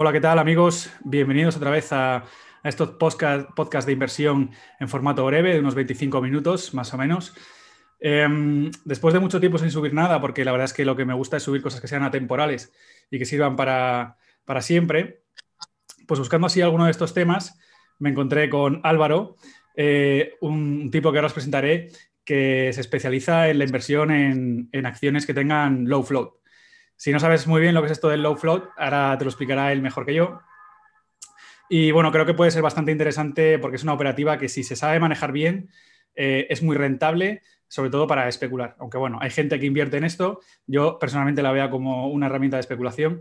Hola, ¿qué tal amigos? Bienvenidos otra vez a, estos podcast, de inversión en formato breve, de unos 25 minutos más o menos. Em, después de mucho tiempo sin subir nada, porque la verdad es que lo que me gusta es subir cosas que sean atemporales y que sirvan para, siempre, pues buscando así alguno de estos temas, me encontré con Álvaro, eh, un tipo que ahora os presentaré, que se especializa en la inversión en, en acciones que tengan low float. Si no sabes muy bien lo que es esto del low float, ahora te lo explicará él mejor que yo. Y bueno, creo que puede ser bastante interesante porque es una operativa que si se sabe manejar bien, eh, es muy rentable, sobre todo para especular. Aunque bueno, hay gente que invierte en esto, yo personalmente la veo como una herramienta de especulación.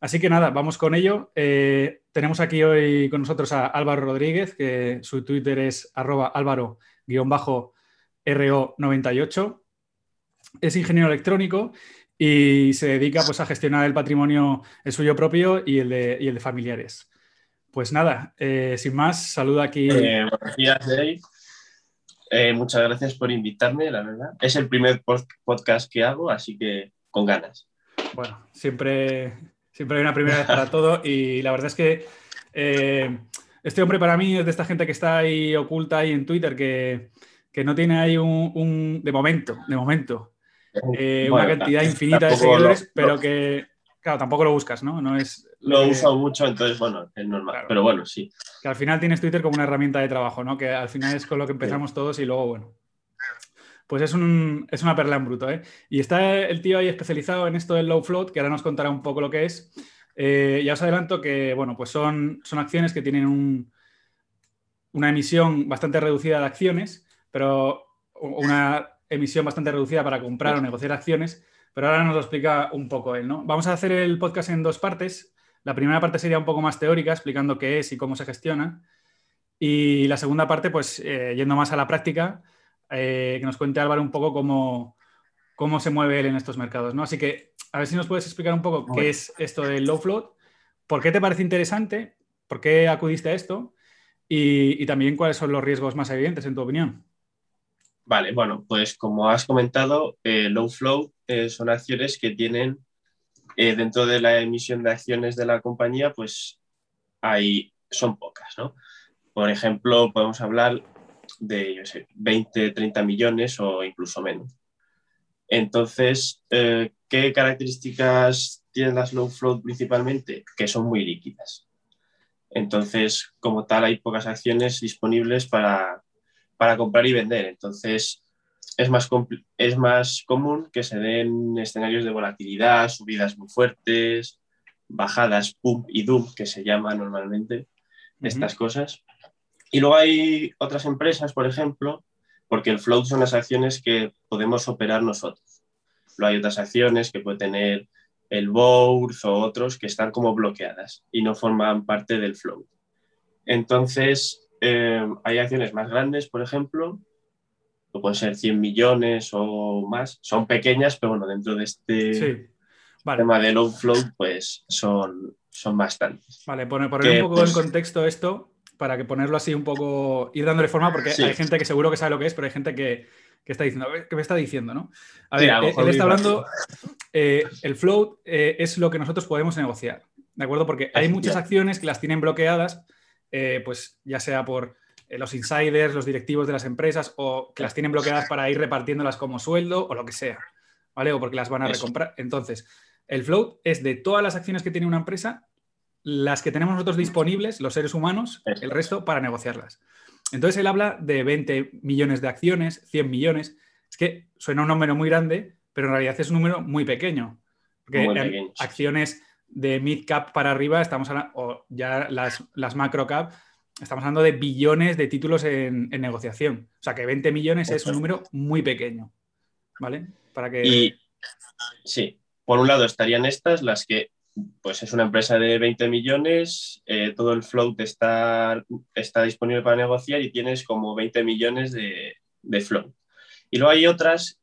Así que nada, vamos con ello. Eh, tenemos aquí hoy con nosotros a Álvaro Rodríguez, que su Twitter es arroba álvaro-ro98. Es ingeniero electrónico y se dedica pues, a gestionar el patrimonio, el suyo propio y el de, el de familiares. Pues nada, eh, sin más, saluda aquí. Eh, buenos días, Dave. Eh, muchas gracias por invitarme, la verdad. Es el primer podcast que hago, así que con ganas. Bueno, siempre, siempre hay una primera vez para todo y la verdad es que este hombre para mí es de esta gente que está ahí oculta ahí en Twitter, que, que no tiene ahí un, un, de momento, de momento, eh, una cantidad infinita de seguidores, pero que, claro, tampoco lo buscas, ¿no? no es lo he usado mucho, entonces, bueno, es normal, pero bueno, sí. Que al final tienes Twitter como una herramienta de trabajo, ¿no? Que al final es con lo que empezamos todos y luego, bueno. Pues es, un, es una perla en bruto, ¿eh? Y está el tío ahí especializado en esto del low float, que ahora nos contará un poco lo que es. Eh, ya os adelanto que, bueno, pues son, son acciones que tienen un, una emisión bastante reducida de acciones, pero una emisión bastante reducida para comprar o negociar acciones, pero ahora nos lo explica un poco él, ¿no? Vamos a hacer el podcast en dos partes. La primera parte sería un poco más teórica, explicando qué es y cómo se gestiona. Y la segunda parte, pues eh, yendo más a la práctica, eh, que nos cuente Álvaro un poco cómo, cómo se mueve él en estos mercados, ¿no? Así que a ver si nos puedes explicar un poco qué es esto del low float, por qué te parece interesante, por qué acudiste a esto y también cuáles son los riesgos más evidentes en tu opinión. Vale, bueno, pues como has comentado, eh, low flow eh, son acciones que tienen eh, dentro de la emisión de acciones de la compañía, pues hay, son pocas, ¿no? Por ejemplo, podemos hablar de, yo sé, 20, 30 millones o incluso menos. Entonces, ¿qué características tienen las low flow principalmente? Que son muy líquidas. Entonces, como tal, hay pocas acciones disponibles para para comprar y vender. Entonces, es más, es más común que se den escenarios de volatilidad, subidas muy fuertes, bajadas pump y dump, que se llama normalmente estas cosas. Y luego hay otras empresas, por ejemplo, porque el float son las acciones que podemos operar nosotros. Luego hay otras acciones que puede tener el board o otros que están como bloqueadas y no forman parte del float. Entonces, eh, hay acciones más grandes, por ejemplo, que pueden ser 100 millones o más. Son pequeñas, pero bueno, dentro de este tema de low flow, pues son, son bastantes. Vale, poner, poner un poco en pues contexto esto para que ponerlo así un poco, ir dándole forma, porque hay gente que seguro que sabe lo que es, pero hay gente que, está diciendo, ¿qué me está diciendo? ¿no? A ver, eh, él está hablando, eh, el float es lo que nosotros podemos negociar, ¿de acuerdo? Porque hay muchas acciones que las tienen bloqueadas eh, pues ya sea por eh, los insiders, los directivos de las empresas, o que las tienen bloqueadas para ir repartiéndolas como sueldo o lo que sea, ¿vale? O porque las van a recomprar. Entonces, el float es de todas las acciones que tiene una empresa, las que tenemos nosotros disponibles, los seres humanos, el resto para negociarlas. Entonces él habla de 20 millones de acciones, 100 millones. Es que suena un número muy grande, pero en realidad es un número muy pequeño. Porque acciones de mid cap para arriba, estamos hablando, o ya las, macro cap, estamos hablando de billones de títulos en, negociación. O sea que 20 millones es un número muy pequeño. ¿Vale? Para que. Y, sí, por un lado estarían estas, las que pues es una empresa de 20 millones, eh, todo el float está, está disponible para negociar y tienes como 20 millones de, de float. Y luego hay otras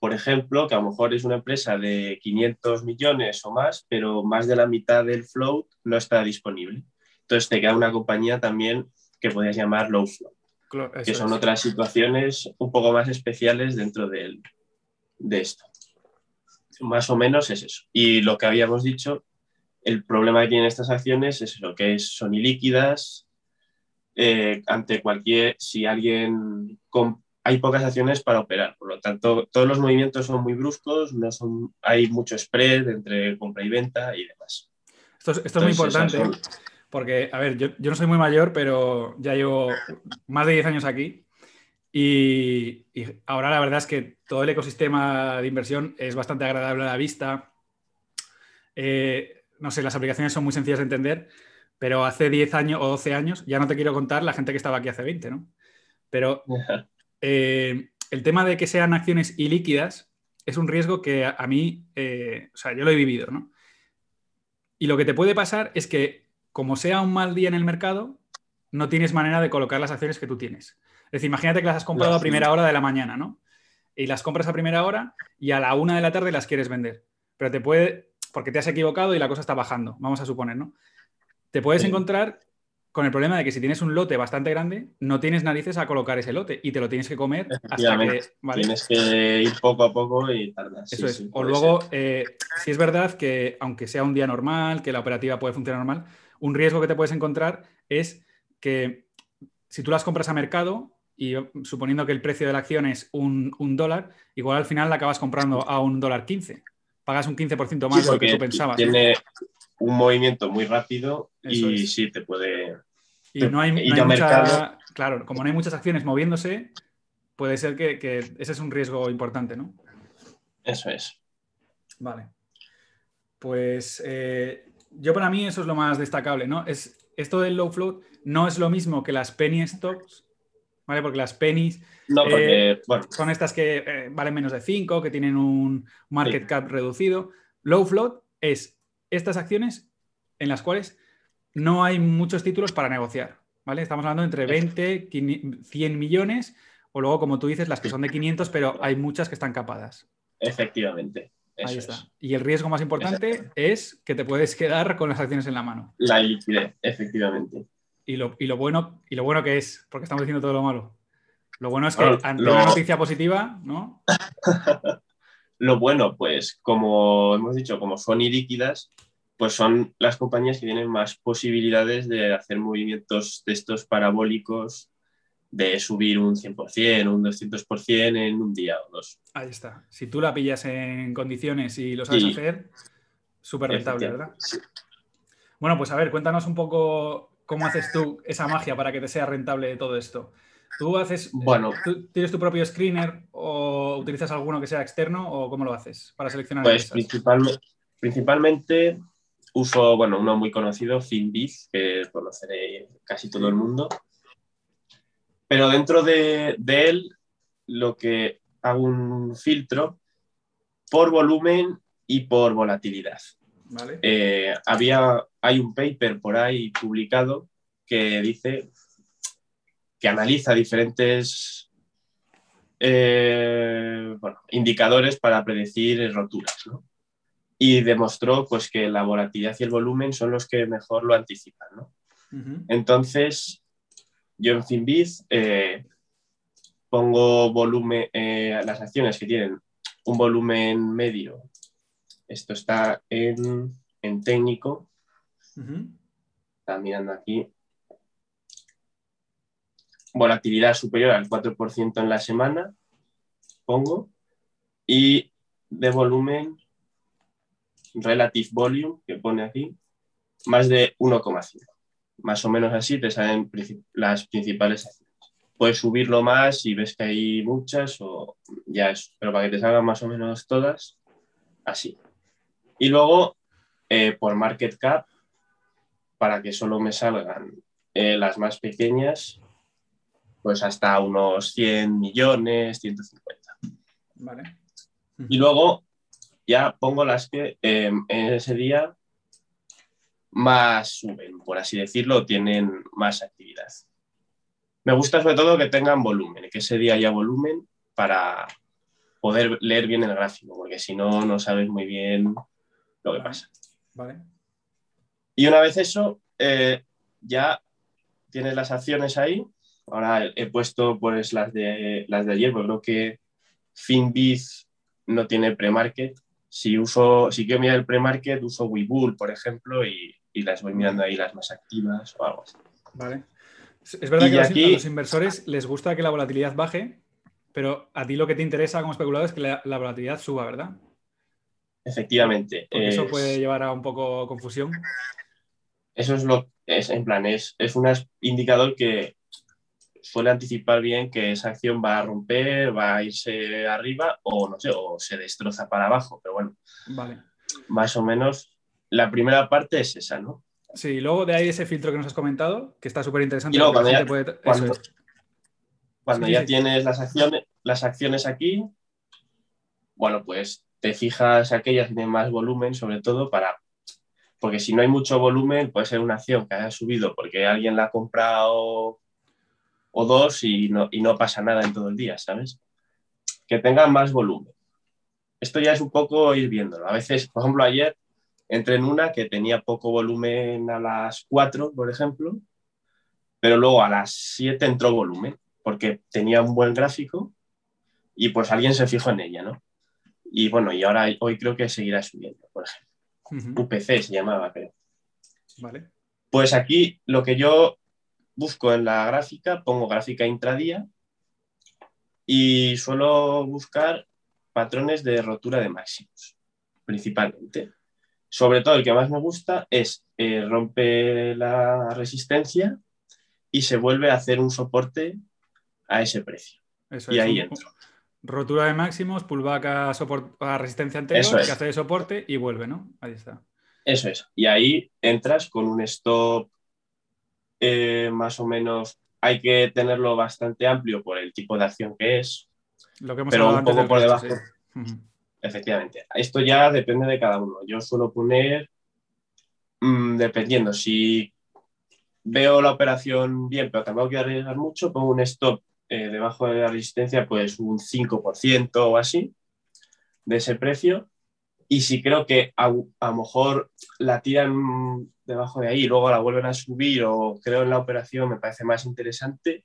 por ejemplo, que a lo mejor es una empresa de 500 millones o más, pero más de la mitad del float no está disponible. Entonces te queda una compañía también que podrías llamar low float, que son otras situaciones un poco más especiales dentro de, de esto. Más o menos es eso. Y lo que habíamos dicho el problema que tienen estas acciones es lo que es, son ilíquidas. Eh, ante cualquier, si alguien hay pocas acciones para operar, por lo tanto, todos los movimientos son muy bruscos, no son, hay mucho spread entre compra y venta y demás. Esto es, muy importante, porque, a ver, yo, no soy muy mayor, pero ya llevo más de 10 años aquí y, ahora la verdad es que todo el ecosistema de inversión es bastante agradable a la vista. Eh, no sé, las aplicaciones son muy sencillas de entender, pero hace 10 años o 12 años, ya no te quiero contar la gente que estaba aquí hace 20, ¿no? Pero eh, el tema de que sean acciones ilíquidas es un riesgo que a, mí, eh, o sea, yo lo he vivido, ¿no? Y lo que te puede pasar es que, como sea un mal día en el mercado, no tienes manera de colocar las acciones que tú tienes. Es decir, imagínate que las has comprado a primera hora de la mañana, ¿no? Y las compras a primera hora y a la una de la tarde las quieres vender. Pero te puede, porque te has equivocado y la cosa está bajando, vamos a suponer, ¿no? Te puedes encontrar con el problema de que si tienes un lote bastante grande, no tienes narices a colocar ese lote y te lo tienes que comer hasta que. Tienes que ir poco a poco y tardas. Eso es. o luego, eh, si es verdad que, aunque sea un día normal, que la operativa puede funcionar normal, un riesgo que te puedes encontrar es que si tú las compras a mercado y suponiendo que el precio de la acción es un, dólar, igual al final la acabas comprando a un dólar 15. Pagas un 15% más de lo que tú pensabas. Tiene, un movimiento muy rápido y sí te puede. Y no hay, mucha, Claro, como no hay muchas acciones moviéndose, puede ser que, ese es un riesgo importante, ¿no? Eso es. Vale. Pues eh, yo para mí eso es lo más destacable, ¿no? Es, esto del low float no es lo mismo que las penny stocks, ¿vale? Porque las pennies eh, son estas que eh, valen menos de 5, que tienen un market cap reducido. Low float es estas acciones en las cuales no hay muchos títulos para negociar. ¿vale? Estamos hablando entre 20, 100 millones o luego, como tú dices, las que son de 500, pero hay muchas que están capadas. Efectivamente. Ahí está. Y el riesgo más importante es que te puedes quedar con las acciones en la mano. La liquidez, efectivamente. Y lo, bueno, y lo bueno que es, porque estamos diciendo todo lo malo. Lo bueno es que ante una noticia positiva, ¿no? Lo bueno, pues como hemos dicho, como son ilíquidas, pues son las compañías que tienen más posibilidades de hacer movimientos de estos parabólicos, de subir un 100%, un 200% en un día o dos. Ahí está. Si tú la pillas en condiciones y lo sabes hacer, súper rentable, ¿verdad? Bueno, pues a ver, cuéntanos un poco cómo haces tú esa magia para que te sea rentable todo esto. ¿Tú haces, bueno, ¿tú tienes tu propio screener o utilizas alguno que sea externo o cómo lo haces para seleccionar? Pues principalmente, principalmente uso, bueno, uno muy conocido, Finbiz, que conoceré casi todo el mundo. Pero dentro de, él, lo que hago un filtro por volumen y por volatilidad. Eh, había, hay un paper por ahí publicado que dice que analiza diferentes eh, indicadores para predecir roturas. Y demostró pues, que la volatilidad y el volumen son los que mejor lo anticipan. Entonces, yo en Finbiz eh, pongo volumen, eh, las acciones que tienen un volumen medio. Esto está en, técnico. Está mirando aquí volatilidad superior al 4% en la semana, pongo, y de volumen, relative volume, que pone aquí, más de 1,5. Más o menos así te salen las principales acciones. Puedes subirlo más si ves que hay muchas o ya es, pero para que te salgan más o menos todas, así. Y luego, eh, por market cap, para que solo me salgan eh, las más pequeñas, pues hasta unos 100 millones, 150. Vale. Y luego ya pongo las que em, en ese día más suben, por así decirlo, tienen más actividad. Me gusta sobre todo que tengan volumen, que ese día haya volumen para poder leer bien el gráfico, porque si no, no sabes muy bien lo que pasa. Vale. Y una vez eso, eh, ya tienes las acciones ahí Ahora he puesto pues las de, las de ayer, porque creo que Finbiz no tiene pre-market Si uso, si quiero mirar el pre-market, uso Webull, por ejemplo, y, las voy mirando ahí las más activas o algo así. Vale. Es verdad que a los inversores les gusta que la volatilidad baje, pero a ti lo que te interesa como especulador es que la, volatilidad suba, ¿verdad? Efectivamente. eso puede llevar a un poco confusión. Eso es lo es en plan, es, es un indicador que suele anticipar bien que esa acción va a romper, va a irse arriba o no sé, o se destroza para abajo. Pero bueno, vale. más o menos la primera parte es esa, ¿no? Sí, luego de ahí ese filtro que nos has comentado, que está súper interesante. Y luego cuando ya, tienes las acciones, las acciones aquí, bueno, pues te fijas aquellas que tienen más volumen, sobre todo para porque si no hay mucho volumen, puede ser una acción que haya subido porque alguien la ha comprado o dos y no, y no pasa nada en todo el día, ¿sabes? Que tengan más volumen. Esto ya es un poco ir viéndolo. A veces, por ejemplo, ayer entré en una que tenía poco volumen a las 4, por ejemplo, pero luego a las 7 entró volumen porque tenía un buen gráfico y pues alguien se fijó en ella, ¿no? Y bueno, y ahora hoy creo que seguirá subiendo, por ejemplo. UPC se llamaba, creo. Vale. Pues aquí lo que yo busco en la gráfica, pongo gráfica intradía y suelo buscar patrones de rotura de máximos, principalmente. Sobre todo el que más me gusta es eh, rompe la resistencia y se vuelve a hacer un soporte a ese precio. y ahí entro. Rotura de máximos, pullback a, a resistencia anterior, que hace de soporte y vuelve, ¿no? Ahí está. Eso es. Y ahí entras con un stop eh, más o menos hay que tenerlo bastante amplio por el tipo de acción que es, Lo que pero un poco por debajo. Efectivamente, esto ya depende de cada uno. Yo suelo poner, mm, dependiendo, si veo la operación bien, pero tampoco quiero arriesgar mucho, pongo un stop eh, debajo de la resistencia, pues un 5% o así de ese precio. Y si creo que a, a lo mejor la tiran debajo de ahí y luego la vuelven a subir o creo en la operación, me parece más interesante.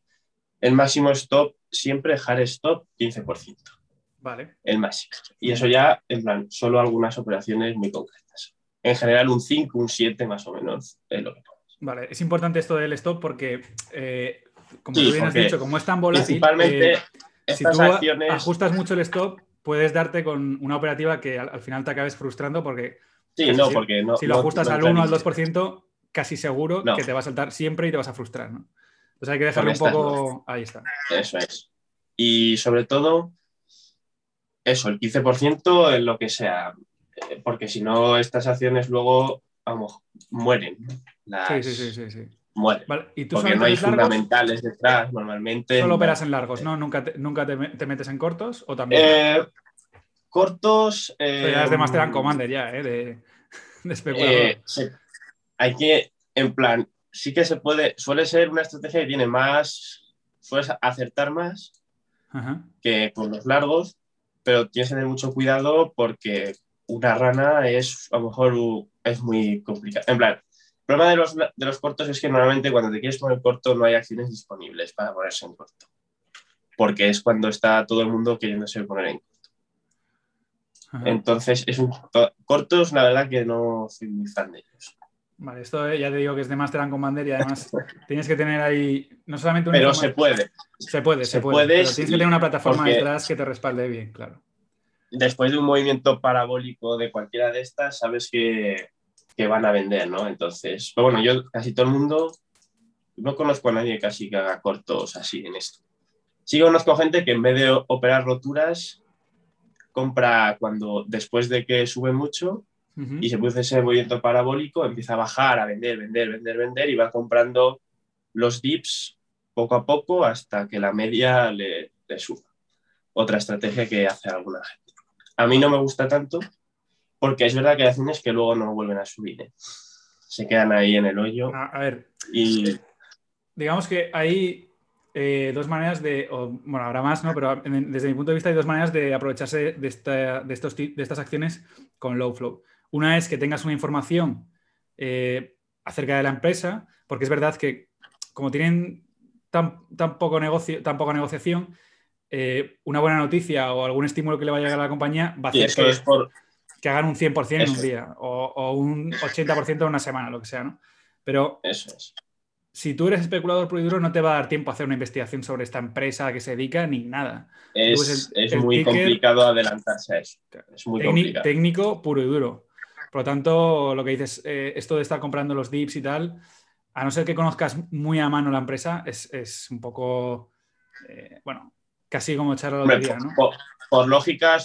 El máximo stop, siempre hard stop 15%. Vale. El máximo. Y eso ya, en plan, solo algunas operaciones muy concretas. En general, un 5, un 7 más o menos es lo que ponemos. Vale, es importante esto del stop porque, eh, como tú bien has dicho, como es tan volátil, principalmente eh, si tú acciones... ajustas mucho el stop, puedes darte con una operativa que al, al final te acabes frustrando porque Sí, no, porque no. Si lo ajustas al 1 o al 2%, casi seguro que te va a saltar siempre y te vas a frustrar, ¿no? Entonces hay que dejarlo un poco. Ahí está. Eso es. Y sobre todo, eso, el 15% en lo que sea. Eh, porque si no, estas acciones luego, vamos, mueren. Sí, sí, sí, sí, ¿Y tú porque no hay fundamentales detrás, normalmente. Solo operas en largos, ¿no? ¿Nunca te, nunca te, metes en cortos o también? Eh, cortos. ya es de Master and Commander, ya, ¿eh? De, especulador. Eh, hay que, en plan, sí que se puede, suele ser una estrategia que tiene más, sueles acertar más que con los largos, pero tienes que tener mucho cuidado porque una rana es, a lo mejor, es muy complicado. En plan, el problema de los, de los cortos es que normalmente cuando te quieres poner corto no hay acciones disponibles para ponerse en corto. Porque es cuando está todo el mundo queriéndose poner en corto. Entonces, es un cortos, la verdad que no soy muy fan de ellos. Vale, esto eh, ya te digo que es de Master and Commander y además tienes que tener ahí no solamente un. Pero se puede. Se puede, se, puede. pero tienes que tener una plataforma detrás que te respalde bien, claro. Después de un movimiento parabólico de cualquiera de estas, sabes que, que van a vender, ¿no? Entonces, pero bueno, yo casi todo el mundo, no conozco a nadie casi que haga cortos así en esto. Sí conozco gente que en vez de operar roturas, compra cuando después de que sube mucho y se produce ese movimiento parabólico, empieza a bajar, a vender, vender, vender, vender y va comprando los dips poco a poco hasta que la media le, suba. Otra estrategia que hace alguna gente. A mí no me gusta tanto porque es verdad que hay acciones que luego no vuelven a subir. ¿eh? Se quedan ahí en el hoyo. A, ver. Y... Digamos que ahí eh, dos maneras de, bueno, habrá más, ¿no? Pero desde mi punto de vista hay dos maneras de aprovecharse de, estos, de estas acciones con low flow. Una es que tengas una información eh, acerca de la empresa, porque es verdad que como tienen tan, tan poco negocio, tan poca negociación, eh, una buena noticia o algún estímulo que le vaya a llegar a la compañía va a hacer que, es por, que hagan un 100% en un día o, un 80% en una semana, lo que sea, ¿no? Pero Eso es. si tú eres especulador puro y duro, no te va a dar tiempo a hacer una investigación sobre esta empresa a que se dedica ni nada. Es, muy complicado adelantarse a eso. Es muy complicado. Técnico puro y duro. Por lo tanto, lo que dices, eh, esto de estar comprando los dips y tal, a no ser que conozcas muy a mano la empresa, es, un poco, eh, bueno, casi como echarlo a la lotería, ¿no? Por, lógica,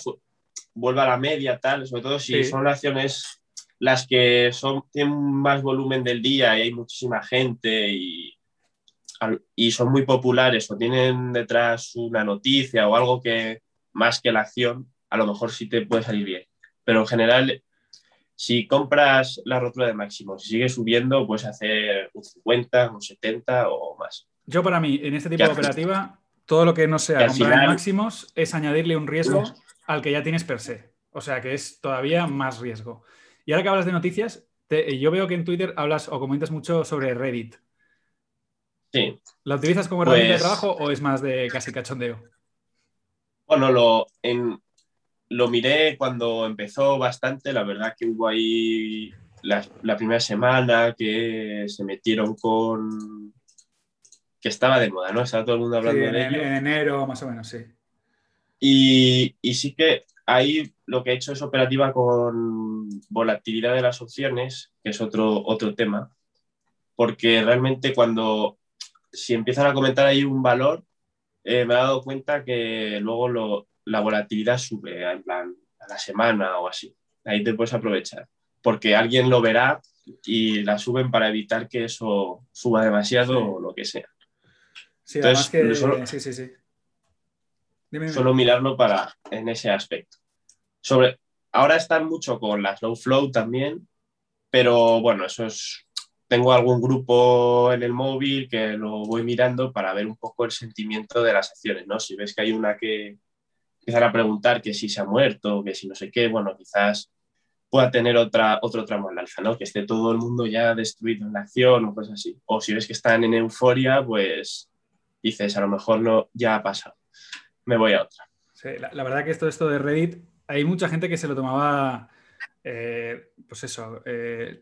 vuelve a la media, tal, sobre todo si son acciones las que son, tienen más volumen del día y hay muchísima gente y, y son muy populares o tienen detrás una noticia o algo que más que la acción, a lo mejor sí te puede salir bien. Pero en general, si compras la rotura de máximo, si sigue subiendo, puedes hacer un 50, un 70 o más. Yo para mí, en este tipo de operativa, todo lo que no sea comprar máximos es añadirle un riesgo al que ya tienes per se. O sea que es todavía más riesgo. Y ahora que hablas de noticias, yo veo que en Twitter hablas o comentas mucho sobre Reddit. Sí. ¿La utilizas como herramienta de pues trabajo o es más de casi cachondeo? Bueno, lo, en, lo miré cuando empezó bastante. La verdad que hubo ahí la, primera semana que se metieron con. que estaba de moda, ¿no? Estaba todo el mundo hablando de ello. En enero, más o menos, sí. Y, y sí que ahí lo que he hecho es operativa con volatilidad de las opciones, que es otro, otro tema, porque realmente cuando si empiezan a comentar ahí un valor, eh, me he dado cuenta que luego la volatilidad sube en plan, a la semana o así. Ahí te puedes aprovechar, porque alguien lo verá y la suben para evitar que eso suba demasiado o lo que sea. Sí, Entonces, que... Solo, sí, sí, sí. Solo mirarlo para, en ese aspecto. Sobre, ahora están mucho con la slow flow también, pero bueno, eso es. Tengo algún grupo en el móvil que lo voy mirando para ver un poco el sentimiento de las acciones, ¿no? Si ves que hay una que empiezan a preguntar que si se ha muerto, que si no sé qué, bueno, quizás pueda tener otra, otro tramo al alza, ¿no? Que esté todo el mundo ya destruido en la acción o cosas así. O si ves que están en euforia, pues dices, a lo mejor no, ya ha pasado. Me voy a otra. Sí, la, verdad que esto, esto de Reddit hay mucha gente que se lo tomaba, eh, pues eso, eh,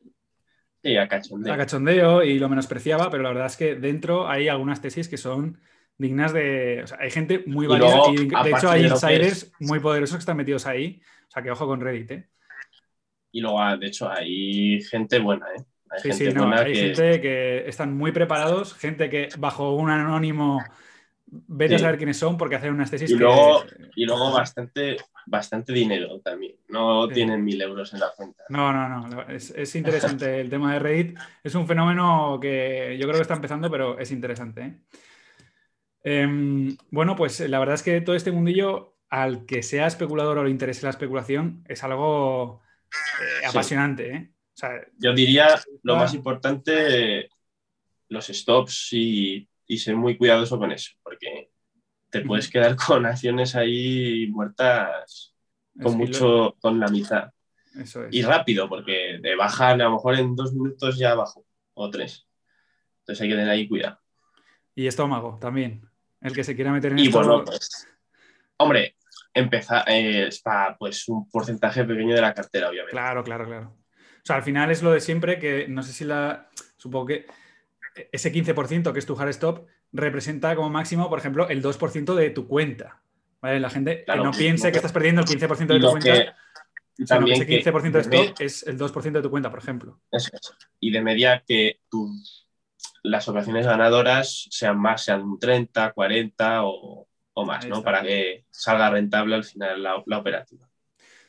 sí, a cachondeo. a cachondeo y lo menospreciaba, pero la verdad es que dentro hay algunas tesis que son dignas de. O sea, hay gente muy válida y, de hecho hay insiders muy poderosos que están metidos ahí. O sea, que ojo con Reddit, ¿eh? Y luego, ah, de hecho, hay gente buena, ¿eh? Hay sí, gente sí, no, hay gente que están muy preparados, gente que bajo un anónimo vete a saber quiénes son porque hacen unas tesis y luego, Y luego bastante, bastante dinero también. No tienen mil euros en la cuenta. No, no, no. Es, interesante el tema de Reddit. Es un fenómeno que yo creo que está empezando, pero es interesante. ¿eh? Em, bueno, pues la verdad es que todo este mundillo, al que sea especulador o le interese la especulación, es algo eh, apasionante. ¿eh? yo diría lo más importante, los stops y y ser muy cuidadoso con eso, porque te puedes quedar con acciones ahí muertas con mucho, con la mitad. Eso es. Y rápido, porque te bajan a lo mejor en dos minutos ya abajo, o tres. Entonces hay que tener ahí cuidado. Y estómago también. El que se quiera meter en Y bueno, pues, hombre, empezar eh, para pues un porcentaje pequeño de la cartera, obviamente. Claro, claro, claro. O sea, al final es lo de siempre que no sé si la. Supongo que ese 15% que es tu hard stop representa como máximo, por ejemplo, el 2% de tu cuenta. La gente que no piense que estás perdiendo el 15% de tu cuenta. también ese 15% de stop es el 2% de tu cuenta, por ejemplo. Eso, Y de media que las operaciones ganadoras sean más, sean un 30, 40 o, más, ¿no? Para que salga rentable al final la, operativa.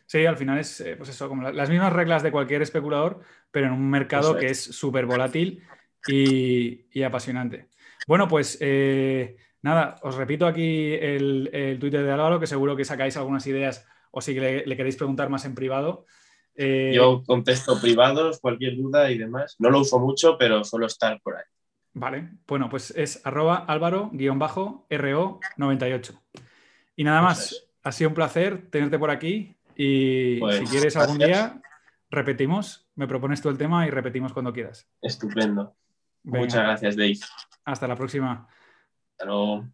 Sí, al final es eh, pues eso, como las mismas reglas de cualquier especulador, pero en un mercado que es súper volátil y, apasionante. Bueno, pues eh, nada, os repito aquí el, Twitter de Álvaro, que seguro que sacáis algunas ideas o si le, queréis preguntar más en privado. Eh, Yo contesto privados, cualquier duda y demás. No lo uso mucho, pero suelo estar por ahí. Vale, bueno, pues es arroba álvaro-ro98. Y nada más, ha sido un placer tenerte por aquí y si pues, quieres algún día, repetimos, me propones tú el tema y repetimos cuando quieras. Estupendo. Muchas gracias, Dave. Hasta la próxima. Hasta luego.